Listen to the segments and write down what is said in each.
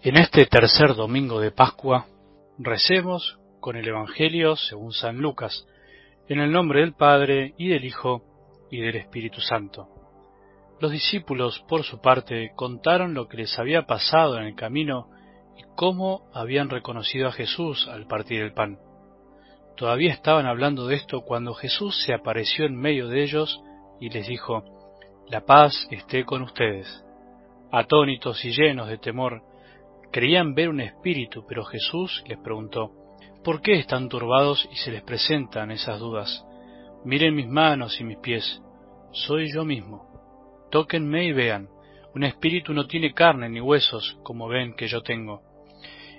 En este tercer domingo de Pascua, recemos con el Evangelio según San Lucas, en el nombre del Padre y del Hijo y del Espíritu Santo. Los discípulos, por su parte, contaron lo que les había pasado en el camino y cómo habían reconocido a Jesús al partir el pan. Todavía estaban hablando de esto cuando Jesús se apareció en medio de ellos y les dijo, La paz esté con ustedes. Atónitos y llenos de temor, Creían ver un espíritu, pero Jesús les preguntó, ¿por qué están turbados y se les presentan esas dudas? Miren mis manos y mis pies, soy yo mismo. Tóquenme y vean, un espíritu no tiene carne ni huesos, como ven que yo tengo.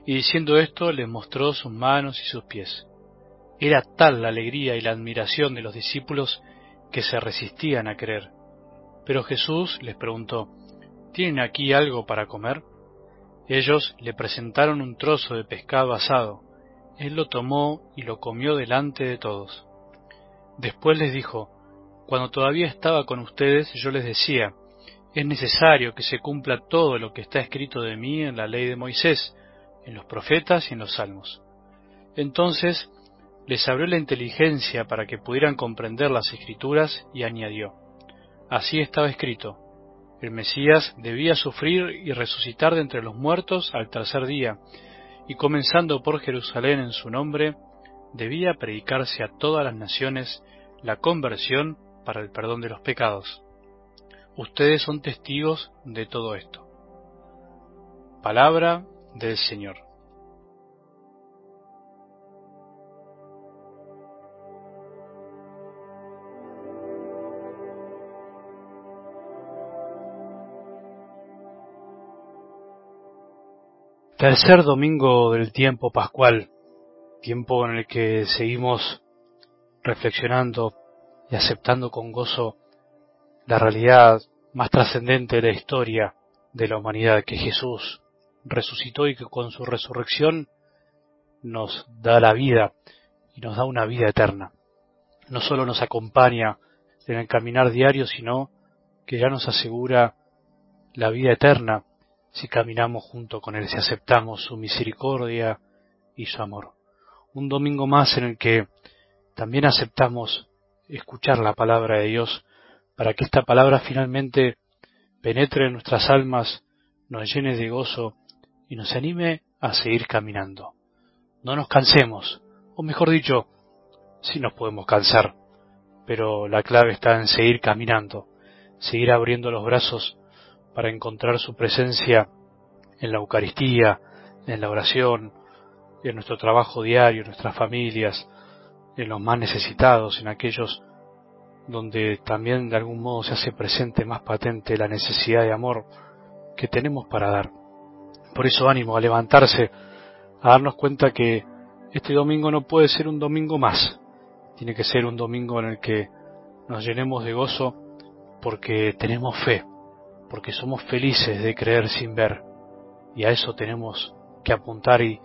Y diciendo esto les mostró sus manos y sus pies. Era tal la alegría y la admiración de los discípulos que se resistían a creer. Pero Jesús les preguntó, ¿Tienen aquí algo para comer? Ellos le presentaron un trozo de pescado asado. Él lo tomó y lo comió delante de todos. Después les dijo, Cuando todavía estaba con ustedes yo les decía, es necesario que se cumpla todo lo que está escrito de mí en la ley de Moisés, en los profetas y en los salmos. Entonces les abrió la inteligencia para que pudieran comprender las escrituras y añadió, Así estaba escrito, el Mesías debía sufrir y resucitar de entre los muertos al tercer día, y comenzando por Jerusalén en su nombre, debía predicarse a todas las naciones la conversión para el perdón de los pecados. Ustedes son testigos de todo esto. Palabra del Señor. Tercer domingo del tiempo pascual, tiempo en el que seguimos reflexionando y aceptando con gozo la realidad más trascendente de la historia de la humanidad, que Jesús resucitó y que con su resurrección nos da la vida y nos da una vida eterna. No solo nos acompaña en el caminar diario, sino que ya nos asegura la vida eterna si caminamos junto con Él, si aceptamos su misericordia y su amor. Un domingo más en el que también aceptamos escuchar la palabra de Dios para que esta palabra finalmente penetre en nuestras almas, nos llene de gozo y nos anime a seguir caminando. No nos cansemos, o mejor dicho, sí nos podemos cansar, pero la clave está en seguir caminando, seguir abriendo los brazos para encontrar su presencia en la Eucaristía, en la oración, en nuestro trabajo diario, en nuestras familias, en los más necesitados, en aquellos donde también de algún modo se hace presente más patente la necesidad de amor que tenemos para dar. Por eso ánimo a levantarse, a darnos cuenta que este domingo no puede ser un domingo más, tiene que ser un domingo en el que nos llenemos de gozo porque tenemos fe, porque somos felices de creer sin ver. Y a eso tenemos que apuntar y,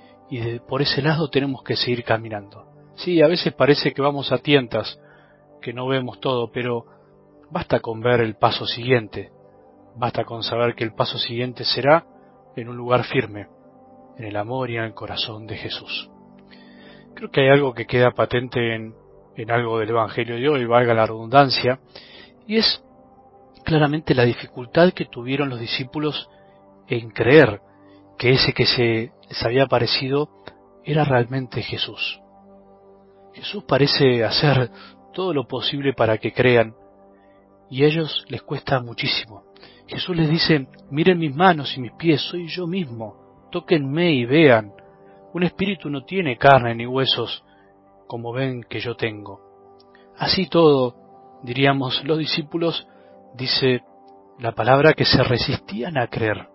por ese lado tenemos que seguir caminando. Sí, a veces parece que vamos a tientas, que no vemos todo, pero basta con ver el paso siguiente, basta con saber que el paso siguiente será en un lugar firme, en el amor y en el corazón de Jesús. Creo que hay algo que queda patente en, en algo del Evangelio de hoy, valga la redundancia, y es claramente la dificultad que tuvieron los discípulos en creer que ese que se les había aparecido era realmente Jesús. Jesús parece hacer todo lo posible para que crean y a ellos les cuesta muchísimo. Jesús les dice, miren mis manos y mis pies, soy yo mismo, tóquenme y vean. Un espíritu no tiene carne ni huesos, como ven que yo tengo. Así todo, diríamos, los discípulos dice la palabra que se resistían a creer.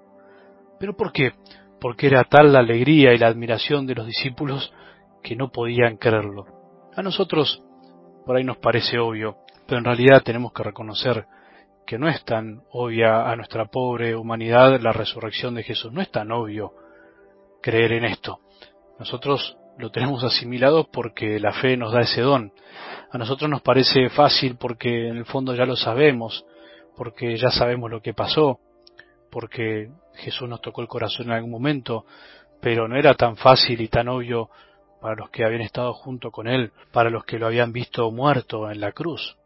¿Pero por qué? Porque era tal la alegría y la admiración de los discípulos que no podían creerlo. A nosotros por ahí nos parece obvio, pero en realidad tenemos que reconocer que no es tan obvia a nuestra pobre humanidad la resurrección de Jesús, no es tan obvio creer en esto. Nosotros lo tenemos asimilado porque la fe nos da ese don. A nosotros nos parece fácil porque en el fondo ya lo sabemos, porque ya sabemos lo que pasó, porque Jesús nos tocó el corazón en algún momento, pero no era tan fácil y tan obvio para los que habían estado junto con Él, para los que lo habían visto muerto en la cruz,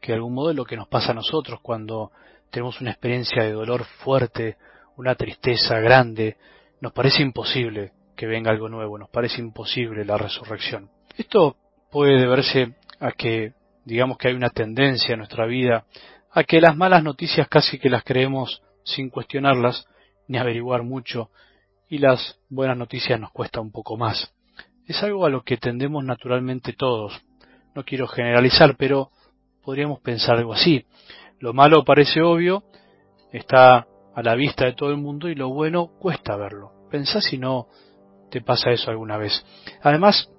que de algún modo es lo que nos pasa a nosotros cuando tenemos una experiencia de dolor fuerte, una tristeza grande, nos parece imposible que venga algo nuevo, nos parece imposible la resurrección. Esto puede deberse a que, digamos que hay una tendencia en nuestra vida, a que las malas noticias casi que las creemos sin cuestionarlas, ni averiguar mucho, y las buenas noticias nos cuesta un poco más. Es algo a lo que tendemos naturalmente todos. No quiero generalizar, pero podríamos pensar algo así. Lo malo parece obvio, está a la vista de todo el mundo y lo bueno cuesta verlo. Pensá si no te pasa eso alguna vez. Además,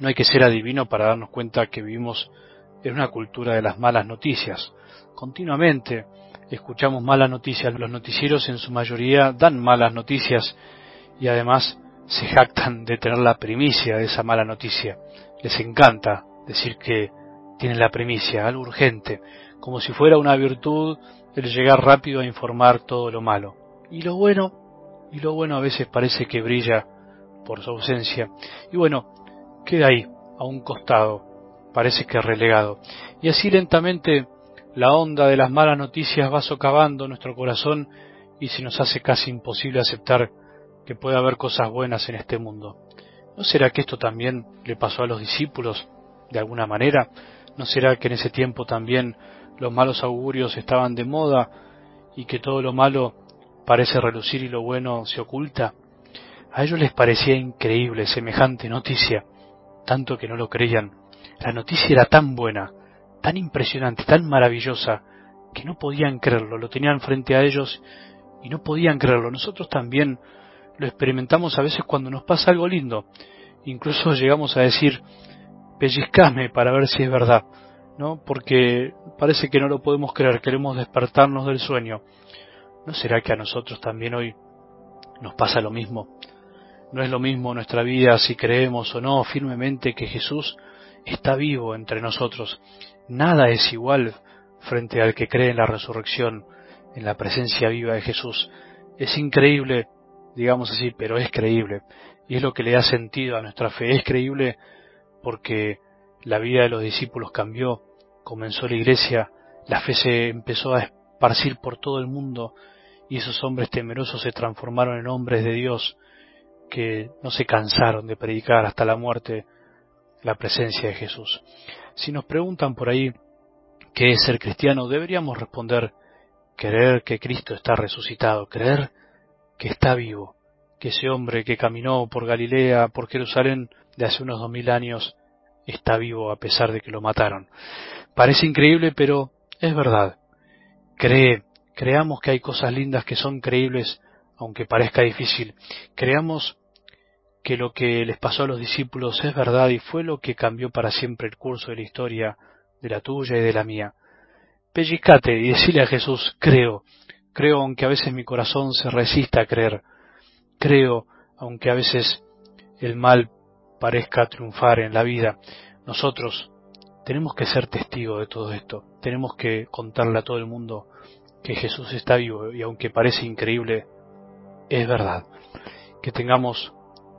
no hay que ser adivino para darnos cuenta que vivimos en una cultura de las malas noticias. Continuamente escuchamos malas noticias. Los noticieros en su mayoría dan malas noticias y además se jactan de tener la primicia de esa mala noticia. Les encanta decir que tienen la primicia, algo urgente, como si fuera una virtud el llegar rápido a informar todo lo malo. Y lo bueno, y lo bueno a veces parece que brilla por su ausencia. Y bueno, queda ahí, a un costado, parece que relegado. Y así lentamente la onda de las malas noticias va socavando nuestro corazón y se nos hace casi imposible aceptar que puede haber cosas buenas en este mundo. ¿No será que esto también le pasó a los discípulos de alguna manera? ¿No será que en ese tiempo también los malos augurios estaban de moda y que todo lo malo parece relucir y lo bueno se oculta? A ellos les parecía increíble semejante noticia, tanto que no lo creían. La noticia era tan buena tan impresionante, tan maravillosa, que no podían creerlo, lo tenían frente a ellos y no podían creerlo. Nosotros también lo experimentamos a veces cuando nos pasa algo lindo. Incluso llegamos a decir, pellizcame para ver si es verdad, ¿no? Porque parece que no lo podemos creer, queremos despertarnos del sueño. ¿No será que a nosotros también hoy nos pasa lo mismo? No es lo mismo nuestra vida si creemos o no firmemente que Jesús está vivo entre nosotros Nada es igual frente al que cree en la resurrección, en la presencia viva de Jesús. Es increíble, digamos así, pero es creíble. Y es lo que le da sentido a nuestra fe. Es creíble porque la vida de los discípulos cambió, comenzó la iglesia, la fe se empezó a esparcir por todo el mundo y esos hombres temerosos se transformaron en hombres de Dios que no se cansaron de predicar hasta la muerte la presencia de Jesús. Si nos preguntan por ahí qué es ser cristiano, deberíamos responder creer que Cristo está resucitado, creer que está vivo, que ese hombre que caminó por Galilea, por Jerusalén de hace unos dos mil años, está vivo a pesar de que lo mataron. Parece increíble, pero es verdad. Cree, creamos que hay cosas lindas que son creíbles, aunque parezca difícil. Creamos que lo que les pasó a los discípulos es verdad y fue lo que cambió para siempre el curso de la historia de la tuya y de la mía. Pellizcate y decile a Jesús, creo, creo aunque a veces mi corazón se resista a creer, creo aunque a veces el mal parezca triunfar en la vida. Nosotros tenemos que ser testigos de todo esto, tenemos que contarle a todo el mundo que Jesús está vivo y aunque parece increíble, es verdad. Que tengamos